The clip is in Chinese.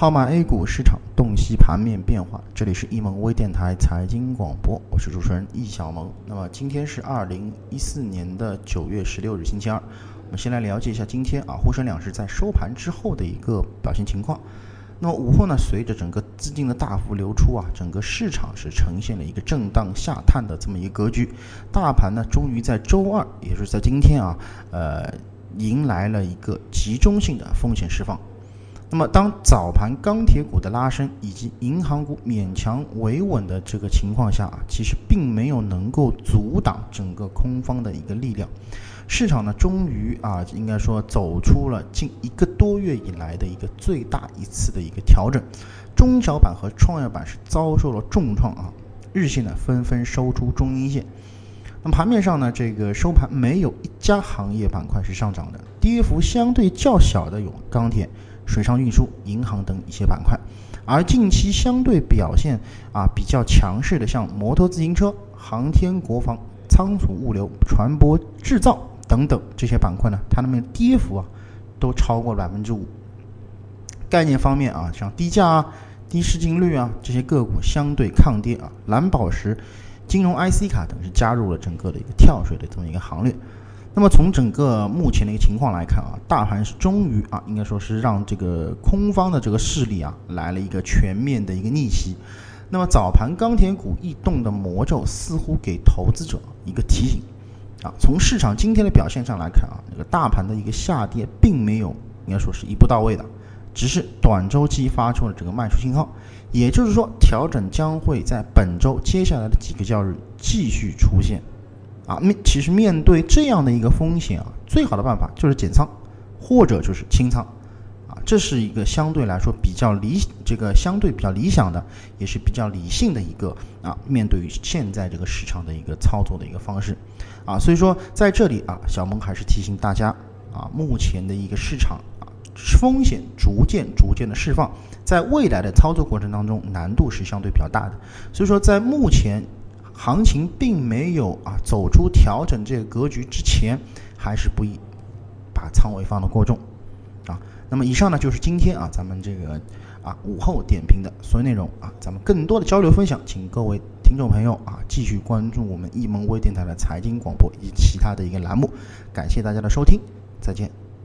号码 A 股市场洞悉盘面变化，这里是易盟微电台财经广播，我是主持人易小萌。那么今天是二零一四年的九月十六日，星期二。我们先来了解一下今天啊沪深两市在收盘之后的一个表现情况。那么午后呢，随着整个资金的大幅流出啊，整个市场是呈现了一个震荡下探的这么一个格局。大盘呢，终于在周二，也就是在今天啊，呃，迎来了一个集中性的风险释放。那么，当早盘钢铁股的拉升以及银行股勉强维稳的这个情况下啊，其实并没有能够阻挡整个空方的一个力量。市场呢，终于啊，应该说走出了近一个多月以来的一个最大一次的一个调整。中小板和创业板是遭受了重创啊，日线呢纷纷收出中阴线。那么盘面上呢，这个收盘没有一家行业板块是上涨的，跌幅相对较小的有钢铁。水上运输、银行等一些板块，而近期相对表现啊比较强势的，像摩托自行车、航天、国防、仓储物流、船舶制造等等这些板块呢，它们跌幅啊都超过百分之五。概念方面啊，像低价啊、低市净率啊这些个股相对抗跌啊，蓝宝石、金融 IC 卡等是加入了整个的一个跳水的这么一个行列。那么从整个目前的一个情况来看啊，大盘是终于啊，应该说是让这个空方的这个势力啊来了一个全面的一个逆袭。那么早盘钢铁股异动的魔咒似乎给投资者一个提醒啊。从市场今天的表现上来看啊，这个大盘的一个下跌并没有应该说是一步到位的，只是短周期发出了这个卖出信号。也就是说，调整将会在本周接下来的几个交易日继续出现。啊，面其实面对这样的一个风险啊，最好的办法就是减仓，或者就是清仓，啊，这是一个相对来说比较理这个相对比较理想的，也是比较理性的一个啊，面对于现在这个市场的一个操作的一个方式，啊，所以说在这里啊，小萌还是提醒大家啊，目前的一个市场啊，风险逐渐逐渐的释放，在未来的操作过程当中难度是相对比较大的，所以说在目前。行情并没有啊走出调整这个格局之前，还是不宜把仓位放得过重啊。那么以上呢就是今天啊咱们这个啊午后点评的所有内容啊。咱们更多的交流分享，请各位听众朋友啊继续关注我们易盟微电台的财经广播以及其他的一个栏目。感谢大家的收听，再见。